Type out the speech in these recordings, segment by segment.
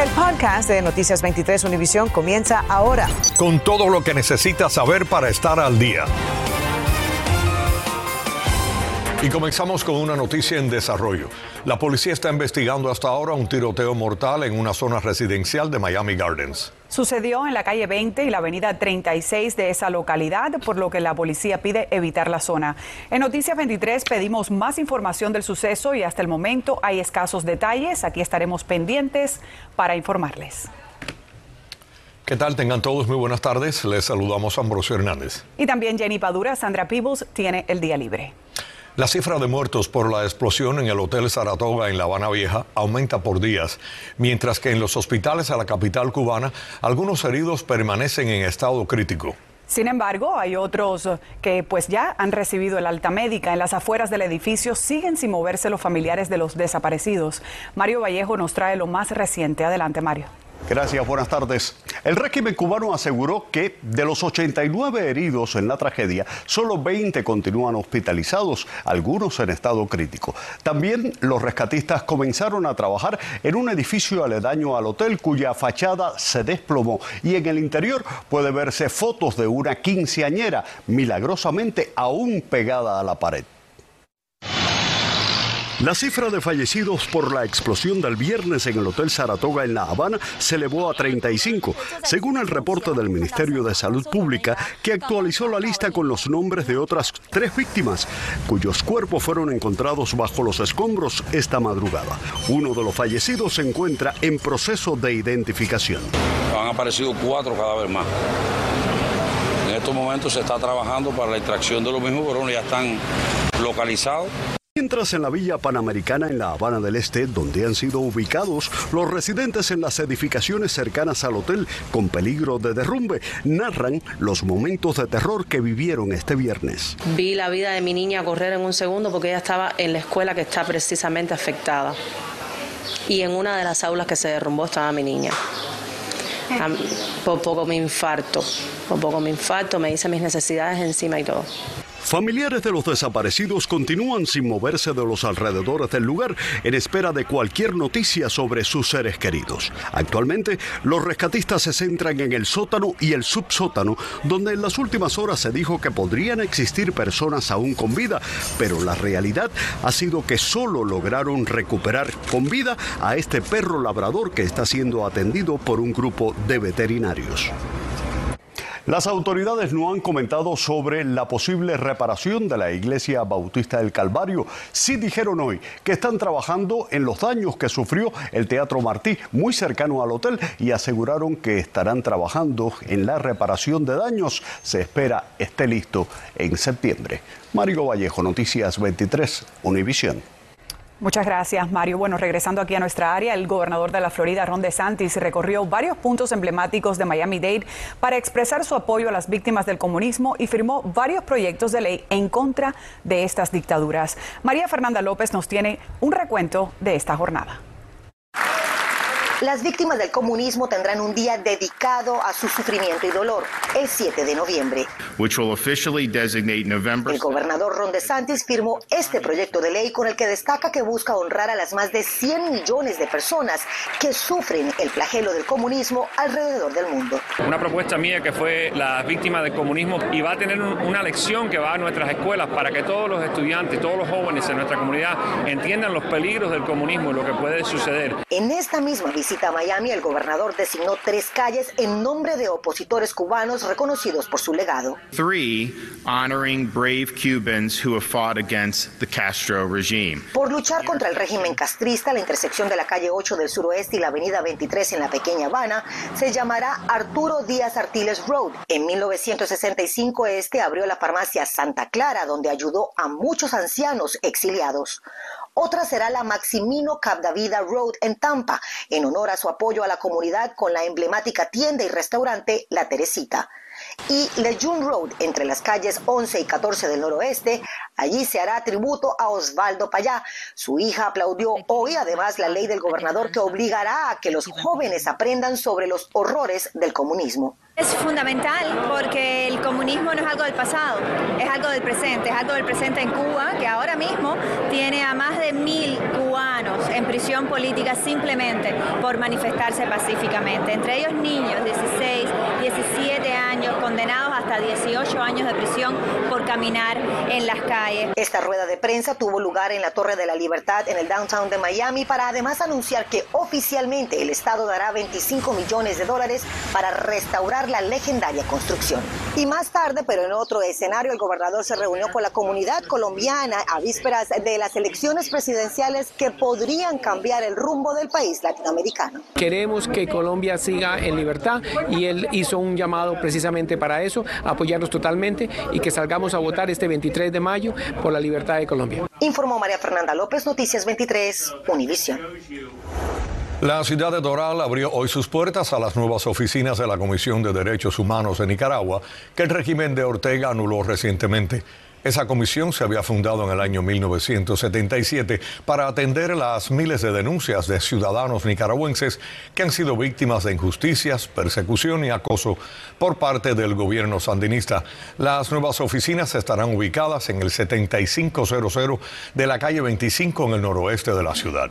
El podcast de Noticias 23 Univisión comienza ahora. Con todo lo que necesitas saber para estar al día. Y comenzamos con una noticia en desarrollo. La policía está investigando hasta ahora un tiroteo mortal en una zona residencial de Miami Gardens. Sucedió en la calle 20 y la avenida 36 de esa localidad, por lo que la policía pide evitar la zona. En Noticias 23 pedimos más información del suceso y hasta el momento hay escasos detalles. Aquí estaremos pendientes para informarles. ¿Qué tal? Tengan todos muy buenas tardes. Les saludamos a Ambrosio Hernández. Y también Jenny Padura, Sandra Peebles tiene el día libre. La cifra de muertos por la explosión en el Hotel Saratoga en La Habana Vieja aumenta por días, mientras que en los hospitales a la capital cubana algunos heridos permanecen en estado crítico. Sin embargo, hay otros que pues ya han recibido el alta médica. En las afueras del edificio siguen sin moverse los familiares de los desaparecidos. Mario Vallejo nos trae lo más reciente. Adelante, Mario. Gracias, buenas tardes. El régimen cubano aseguró que de los 89 heridos en la tragedia, solo 20 continúan hospitalizados, algunos en estado crítico. También los rescatistas comenzaron a trabajar en un edificio aledaño al hotel cuya fachada se desplomó y en el interior puede verse fotos de una quinceañera milagrosamente aún pegada a la pared. La cifra de fallecidos por la explosión del viernes en el Hotel Saratoga en La Habana se elevó a 35, según el reporte del Ministerio de Salud Pública, que actualizó la lista con los nombres de otras tres víctimas, cuyos cuerpos fueron encontrados bajo los escombros esta madrugada. Uno de los fallecidos se encuentra en proceso de identificación. Han aparecido cuatro cadáveres más. En estos momentos se está trabajando para la extracción de los mismos, pero ya están localizados. Mientras en la Villa Panamericana en La Habana del Este, donde han sido ubicados los residentes en las edificaciones cercanas al hotel con peligro de derrumbe, narran los momentos de terror que vivieron este viernes. Vi la vida de mi niña correr en un segundo porque ella estaba en la escuela que está precisamente afectada. Y en una de las aulas que se derrumbó estaba mi niña. Por poco me infarto, por poco me infarto, me hice mis necesidades encima y todo. Familiares de los desaparecidos continúan sin moverse de los alrededores del lugar en espera de cualquier noticia sobre sus seres queridos. Actualmente, los rescatistas se centran en el sótano y el subsótano, donde en las últimas horas se dijo que podrían existir personas aún con vida, pero la realidad ha sido que solo lograron recuperar con vida a este perro labrador que está siendo atendido por un grupo de veterinarios. Las autoridades no han comentado sobre la posible reparación de la iglesia bautista del Calvario. Sí dijeron hoy que están trabajando en los daños que sufrió el Teatro Martí, muy cercano al hotel, y aseguraron que estarán trabajando en la reparación de daños. Se espera esté listo en septiembre. Mario Vallejo, Noticias 23, Univisión. Muchas gracias, Mario. Bueno, regresando aquí a nuestra área, el gobernador de la Florida, Ron DeSantis, recorrió varios puntos emblemáticos de Miami-Dade para expresar su apoyo a las víctimas del comunismo y firmó varios proyectos de ley en contra de estas dictaduras. María Fernanda López nos tiene un recuento de esta jornada. Las víctimas del comunismo tendrán un día dedicado a su sufrimiento y dolor, el 7 de noviembre. El gobernador Ron DeSantis firmó este proyecto de ley con el que destaca que busca honrar a las más de 100 millones de personas que sufren el flagelo del comunismo alrededor del mundo. Una propuesta mía que fue las víctimas del comunismo y va a tener una lección que va a nuestras escuelas para que todos los estudiantes, todos los jóvenes en nuestra comunidad entiendan los peligros del comunismo y lo que puede suceder. En esta misma visita visita a Miami, el gobernador designó tres calles en nombre de opositores cubanos reconocidos por su legado. Three, honoring brave Cubans who have fought against the Castro regime. Por luchar contra el régimen castrista, la intersección de la calle 8 del suroeste y la avenida 23 en la pequeña Habana se llamará Arturo Díaz Artiles Road. En 1965 este abrió la farmacia Santa Clara, donde ayudó a muchos ancianos exiliados. Otra será la Maximino Capdavida Road en Tampa, en honor a su apoyo a la comunidad con la emblemática tienda y restaurante La Teresita. Y Lejeune Road, entre las calles 11 y 14 del noroeste, allí se hará tributo a Osvaldo Payá. Su hija aplaudió hoy además la ley del gobernador que obligará a que los jóvenes aprendan sobre los horrores del comunismo. Es fundamental porque el comunismo no es algo del pasado, es algo del presente, es algo del presente en Cuba, que ahora mismo tiene a más de mil cubanos en prisión política simplemente por manifestarse pacíficamente. Entre ellos niños, 16, 17 años, condenados hasta 18 años de prisión por caminar en las calles. Esta rueda de prensa tuvo lugar en la Torre de la Libertad en el downtown de Miami para además anunciar que oficialmente el Estado dará 25 millones de dólares para restaurar la legendaria construcción. Y más tarde, pero en otro escenario, el gobernador se reunió con la comunidad colombiana a vísperas de las elecciones presidenciales que podrían cambiar el rumbo del país latinoamericano. Queremos que Colombia siga en libertad y él hizo un llamado precisamente para eso, apoyarnos totalmente y que salgamos a votar este 23 de mayo por la libertad de Colombia. Informó María Fernanda López, Noticias 23, Univisión. La ciudad de Doral abrió hoy sus puertas a las nuevas oficinas de la Comisión de Derechos Humanos de Nicaragua, que el régimen de Ortega anuló recientemente. Esa comisión se había fundado en el año 1977 para atender las miles de denuncias de ciudadanos nicaragüenses que han sido víctimas de injusticias, persecución y acoso por parte del gobierno sandinista. Las nuevas oficinas estarán ubicadas en el 7500 de la calle 25 en el noroeste de la ciudad.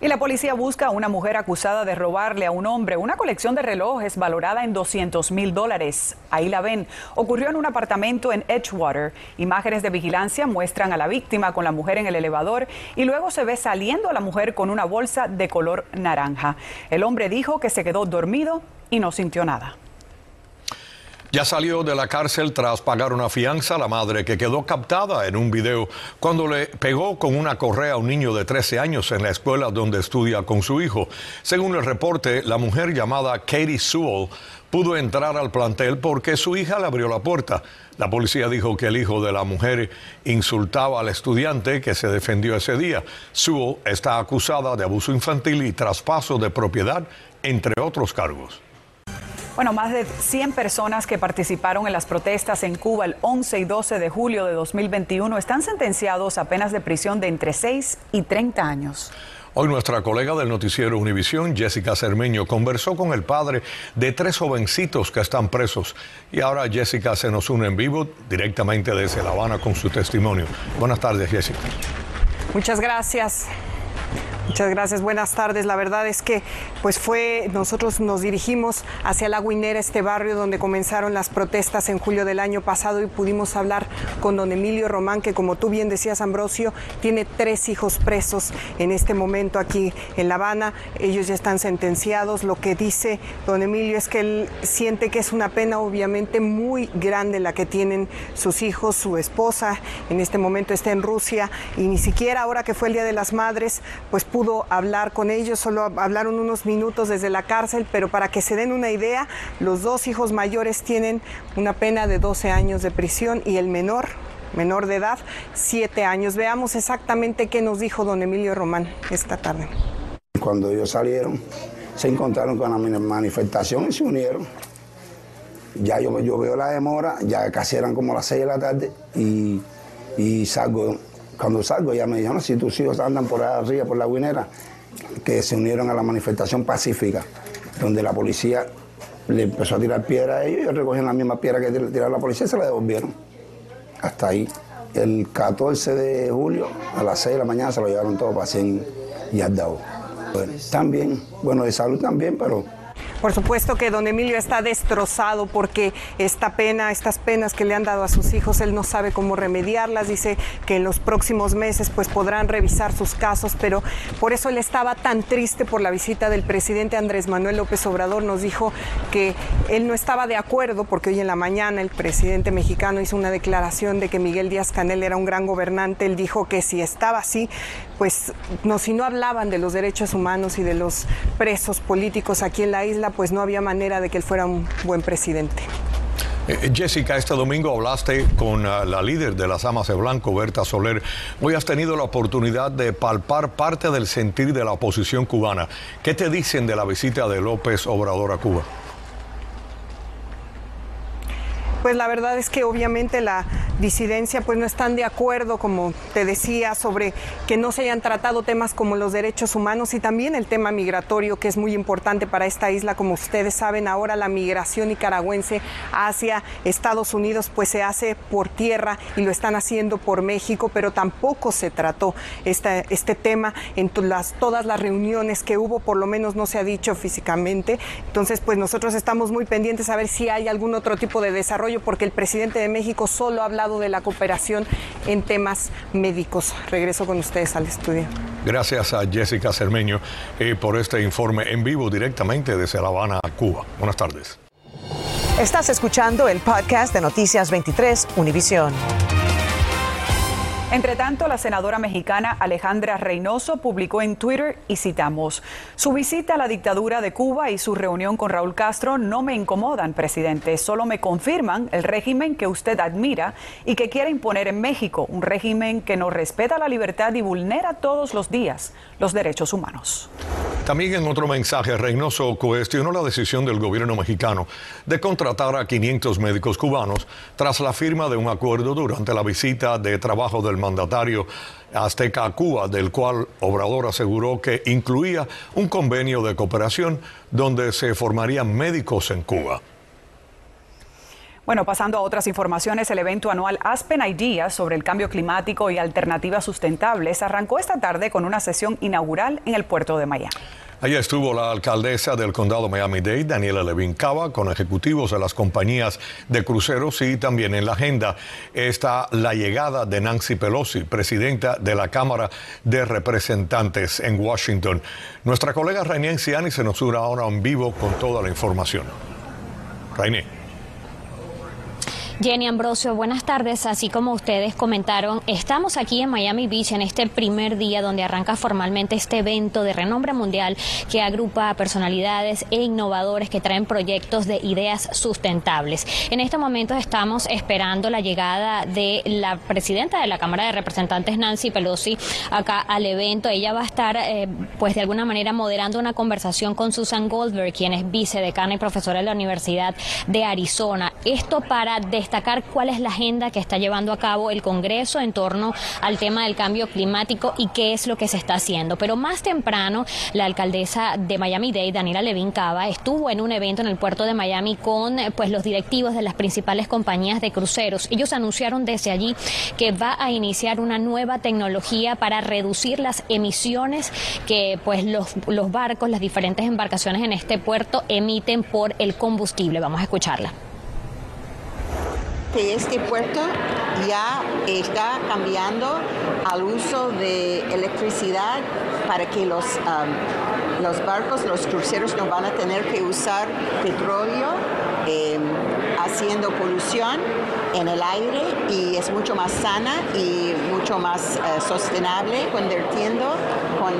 Y la policía busca a una mujer acusada de robarle a un hombre una colección de relojes valorada en 200 mil dólares. Ahí la ven. Ocurrió en un apartamento en Edgewater. Imágenes de vigilancia muestran a la víctima con la mujer en el elevador y luego se ve saliendo a la mujer con una bolsa de color naranja. El hombre dijo que se quedó dormido y no sintió nada. Ya salió de la cárcel tras pagar una fianza a la madre que quedó captada en un video cuando le pegó con una correa a un niño de 13 años en la escuela donde estudia con su hijo. Según el reporte, la mujer llamada Katie Sewell pudo entrar al plantel porque su hija le abrió la puerta. La policía dijo que el hijo de la mujer insultaba al estudiante que se defendió ese día. Sewell está acusada de abuso infantil y traspaso de propiedad, entre otros cargos. Bueno, más de 100 personas que participaron en las protestas en Cuba el 11 y 12 de julio de 2021 están sentenciados a penas de prisión de entre 6 y 30 años. Hoy nuestra colega del noticiero Univisión, Jessica Cermeño, conversó con el padre de tres jovencitos que están presos. Y ahora Jessica se nos une en vivo directamente desde La Habana con su testimonio. Buenas tardes, Jessica. Muchas gracias. Muchas gracias, buenas tardes. La verdad es que pues fue, nosotros nos dirigimos hacia La Guinera, este barrio donde comenzaron las protestas en julio del año pasado y pudimos hablar con don Emilio Román, que como tú bien decías, Ambrosio, tiene tres hijos presos en este momento aquí en La Habana. Ellos ya están sentenciados. Lo que dice don Emilio es que él siente que es una pena obviamente muy grande la que tienen sus hijos, su esposa, en este momento está en Rusia y ni siquiera ahora que fue el Día de las Madres, pues pudo hablar con ellos, solo hablaron unos minutos desde la cárcel, pero para que se den una idea, los dos hijos mayores tienen una pena de 12 años de prisión y el menor, menor de edad, 7 años. Veamos exactamente qué nos dijo don Emilio Román esta tarde. Cuando ellos salieron, se encontraron con la manifestación y se unieron. Ya yo, yo veo la demora, ya casi eran como las 6 de la tarde y, y salgo cuando salgo ya me dijeron, si tus hijos andan por arriba, por la guinera, que se unieron a la manifestación pacífica, donde la policía le empezó a tirar piedra a ellos, ellos recogieron la misma piedra que tiraron la policía y se la devolvieron. Hasta ahí. El 14 de julio a las 6 de la mañana se lo llevaron todo para 100 y Bueno, también, bueno, de salud también, pero por supuesto que don Emilio está destrozado porque esta pena, estas penas que le han dado a sus hijos, él no sabe cómo remediarlas. Dice que en los próximos meses pues podrán revisar sus casos, pero por eso él estaba tan triste por la visita del presidente Andrés Manuel López Obrador. Nos dijo que él no estaba de acuerdo porque hoy en la mañana el presidente mexicano hizo una declaración de que Miguel Díaz Canel era un gran gobernante. Él dijo que si estaba así, pues no, si no hablaban de los derechos humanos y de los presos políticos aquí en la isla, pues no había manera de que él fuera un buen presidente. Eh, Jessica, este domingo hablaste con uh, la líder de las Amas de Blanco, Berta Soler. Hoy has tenido la oportunidad de palpar parte del sentir de la oposición cubana. ¿Qué te dicen de la visita de López Obrador a Cuba? Pues la verdad es que obviamente la, disidencia pues no están de acuerdo, como te decía, sobre que no se hayan tratado temas como los derechos humanos y también el tema migratorio, que es muy importante para esta isla. Como ustedes saben, ahora la migración nicaragüense hacia Estados Unidos pues se hace por tierra y lo están haciendo por México, pero tampoco se trató este tema en todas las reuniones que hubo, por lo menos no se ha dicho físicamente. Entonces, pues nosotros estamos muy pendientes a ver si hay algún otro tipo de desarrollo, porque el presidente de México solo ha hablado de la cooperación en temas médicos. Regreso con ustedes al estudio. Gracias a Jessica Cermeño eh, por este informe en vivo directamente desde La Habana, Cuba. Buenas tardes. Estás escuchando el podcast de Noticias 23, Univisión. Entre tanto, la senadora mexicana Alejandra Reynoso publicó en Twitter y citamos, su visita a la dictadura de Cuba y su reunión con Raúl Castro no me incomodan, presidente, solo me confirman el régimen que usted admira y que quiere imponer en México, un régimen que no respeta la libertad y vulnera todos los días los derechos humanos. También en otro mensaje, Reynoso cuestionó la decisión del gobierno mexicano de contratar a 500 médicos cubanos tras la firma de un acuerdo durante la visita de trabajo del mandatario azteca a Cuba, del cual Obrador aseguró que incluía un convenio de cooperación donde se formarían médicos en Cuba. Bueno, pasando a otras informaciones, el evento anual Aspen Ideas sobre el cambio climático y alternativas sustentables arrancó esta tarde con una sesión inaugural en el puerto de Miami. Allí estuvo la alcaldesa del condado Miami-Dade, Daniela Levin Cava, con ejecutivos de las compañías de cruceros y también en la agenda está la llegada de Nancy Pelosi, presidenta de la Cámara de Representantes en Washington. Nuestra colega Rainier Ciani se nos une ahora en vivo con toda la información. Rainier. Jenny Ambrosio, buenas tardes. Así como ustedes comentaron, estamos aquí en Miami Beach en este primer día donde arranca formalmente este evento de renombre mundial que agrupa a personalidades e innovadores que traen proyectos de ideas sustentables. En este momento estamos esperando la llegada de la presidenta de la Cámara de Representantes, Nancy Pelosi, acá al evento. Ella va a estar, eh, pues de alguna manera, moderando una conversación con Susan Goldberg, quien es vicedecana y profesora de la Universidad de Arizona. Esto para destacar cuál es la agenda que está llevando a cabo el Congreso en torno al tema del cambio climático y qué es lo que se está haciendo. Pero más temprano, la alcaldesa de Miami-Dade, Daniela Levin Cava, estuvo en un evento en el puerto de Miami con pues los directivos de las principales compañías de cruceros. Ellos anunciaron desde allí que va a iniciar una nueva tecnología para reducir las emisiones que pues los, los barcos, las diferentes embarcaciones en este puerto emiten por el combustible. Vamos a escucharla que este puerto ya está cambiando al uso de electricidad para que los, um, los barcos, los cruceros no van a tener que usar petróleo em, haciendo polución en el aire y es mucho más sana y mucho más eh, sostenible convirtiendo con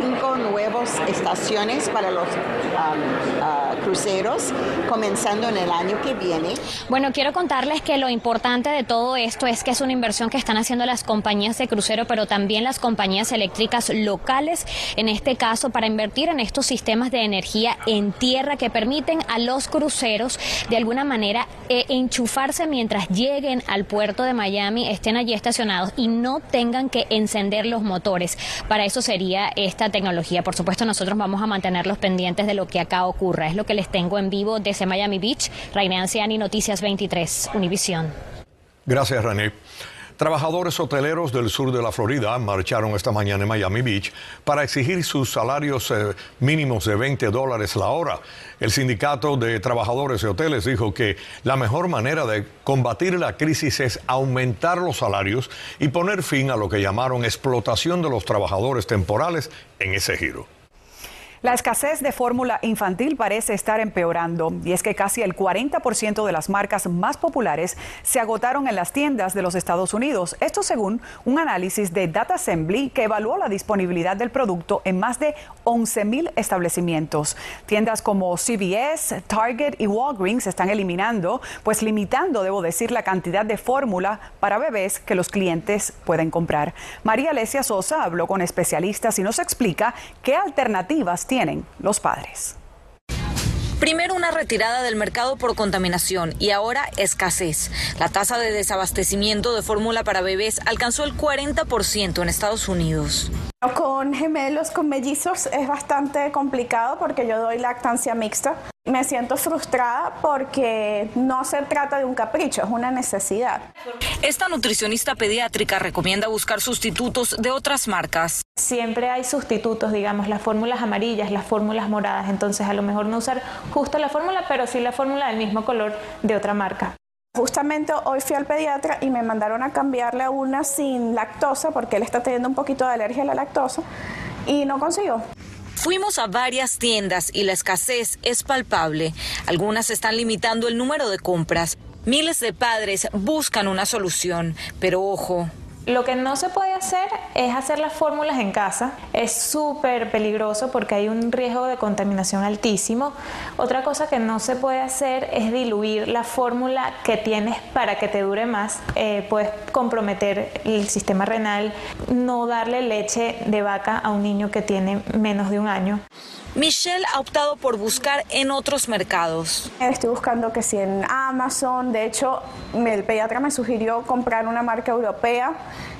cinco nuevas estaciones para los uh, cruceros comenzando en el año que viene. Bueno, quiero contarles que lo importante de todo esto es que es una inversión que están haciendo las compañías de crucero, pero también las compañías eléctricas locales, en este caso para invertir en estos sistemas de energía en tierra que permiten a los cruceros de alguna manera eh, enchufarse mientras lleguen al puerto de Miami, estén allí estacionados y no tengan que encender los motores. Para eso sería esta tecnología. Por supuesto, nosotros vamos a mantenerlos pendientes de lo que acá ocurra. Es lo que les tengo en vivo desde Miami Beach. Raine Anciani, Noticias 23, Univisión. Gracias, René. Trabajadores hoteleros del sur de la Florida marcharon esta mañana en Miami Beach para exigir sus salarios eh, mínimos de 20 dólares la hora. El sindicato de trabajadores de hoteles dijo que la mejor manera de combatir la crisis es aumentar los salarios y poner fin a lo que llamaron explotación de los trabajadores temporales en ese giro. La escasez de fórmula infantil parece estar empeorando y es que casi el 40% de las marcas más populares se agotaron en las tiendas de los Estados Unidos. Esto según un análisis de Data Assembly que evaluó la disponibilidad del producto en más de 11 mil establecimientos. Tiendas como CVS, Target y Walgreens están eliminando, pues limitando, debo decir, la cantidad de fórmula para bebés que los clientes pueden comprar. María Alesia Sosa habló con especialistas y nos explica qué alternativas tienen los padres. Primero una retirada del mercado por contaminación y ahora escasez. La tasa de desabastecimiento de fórmula para bebés alcanzó el 40% en Estados Unidos. Con gemelos, con mellizos es bastante complicado porque yo doy lactancia mixta. Me siento frustrada porque no se trata de un capricho, es una necesidad. Esta nutricionista pediátrica recomienda buscar sustitutos de otras marcas. Siempre hay sustitutos, digamos, las fórmulas amarillas, las fórmulas moradas, entonces a lo mejor no usar justo la fórmula, pero sí la fórmula del mismo color de otra marca. Justamente hoy fui al pediatra y me mandaron a cambiarle a una sin lactosa porque él está teniendo un poquito de alergia a la lactosa y no consiguió. Fuimos a varias tiendas y la escasez es palpable. Algunas están limitando el número de compras. Miles de padres buscan una solución, pero ojo, lo que no se puede hacer es hacer las fórmulas en casa. Es súper peligroso porque hay un riesgo de contaminación altísimo. Otra cosa que no se puede hacer es diluir la fórmula que tienes para que te dure más. Eh, puedes comprometer el sistema renal, no darle leche de vaca a un niño que tiene menos de un año. Michelle ha optado por buscar en otros mercados. Estoy buscando que si en Amazon, de hecho, el pediatra me sugirió comprar una marca europea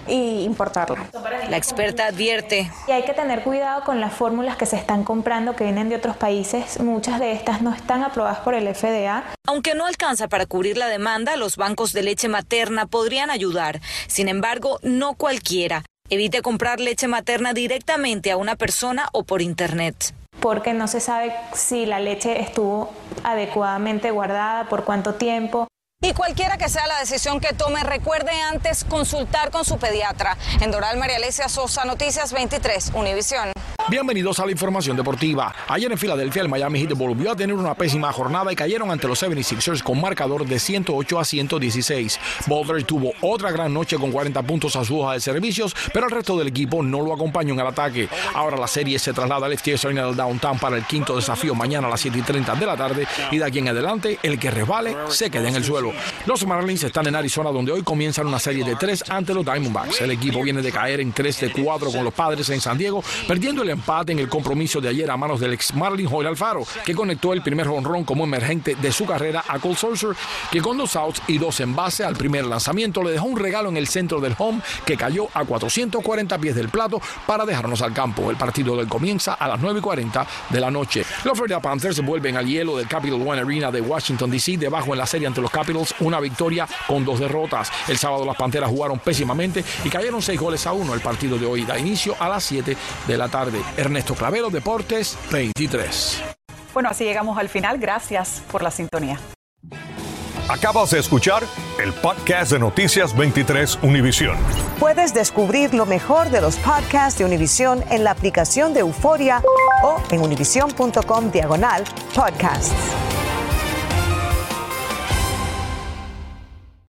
y importarla. La experta advierte. Y hay que tener cuidado con las fórmulas que se están comprando que vienen de otros países. Muchas de estas no están aprobadas por el FDA. Aunque no alcanza para cubrir la demanda, los bancos de leche materna podrían ayudar. Sin embargo, no cualquiera. Evite comprar leche materna directamente a una persona o por internet porque no se sabe si la leche estuvo adecuadamente guardada, por cuánto tiempo. Y cualquiera que sea la decisión que tome, recuerde antes consultar con su pediatra. En Doral María Alesia Sosa, Noticias 23, Univisión. Bienvenidos a la información deportiva. Ayer en Filadelfia, el Miami Heat volvió a tener una pésima jornada y cayeron ante los 76ers con marcador de 108 a 116. Boulder tuvo otra gran noche con 40 puntos a su hoja de servicios, pero el resto del equipo no lo acompañó en el ataque. Ahora la serie se traslada al FTS Arena Downtown para el quinto desafío mañana a las 7 y 30 de la tarde y de aquí en adelante el que resbale se queda en el suelo. Los Marlins están en Arizona donde hoy comienzan una serie de tres ante los Diamondbacks. El equipo viene de caer en 3 de 4 con los padres en San Diego, perdiendo el empate en el compromiso de ayer a manos del ex Marlin Joel Alfaro, que conectó el primer honrón como emergente de su carrera a Cole Sorcer, que con dos outs y dos en base al primer lanzamiento le dejó un regalo en el centro del home que cayó a 440 pies del plato para dejarnos al campo. El partido del comienza a las 9 y 40 de la noche. Los Florida Panthers vuelven al hielo del Capital One Arena de Washington DC, debajo en la serie ante los Capitals, una victoria con dos derrotas. El sábado las Panteras jugaron pésimamente y cayeron seis goles a uno. El partido de hoy da inicio a las 7 de la tarde. Ernesto Clavero, Deportes 23. Bueno, así llegamos al final. Gracias por la sintonía. Acabas de escuchar el podcast de Noticias 23 Univisión. Puedes descubrir lo mejor de los podcasts de Univisión en la aplicación de Euforia o en univision.com diagonal podcasts.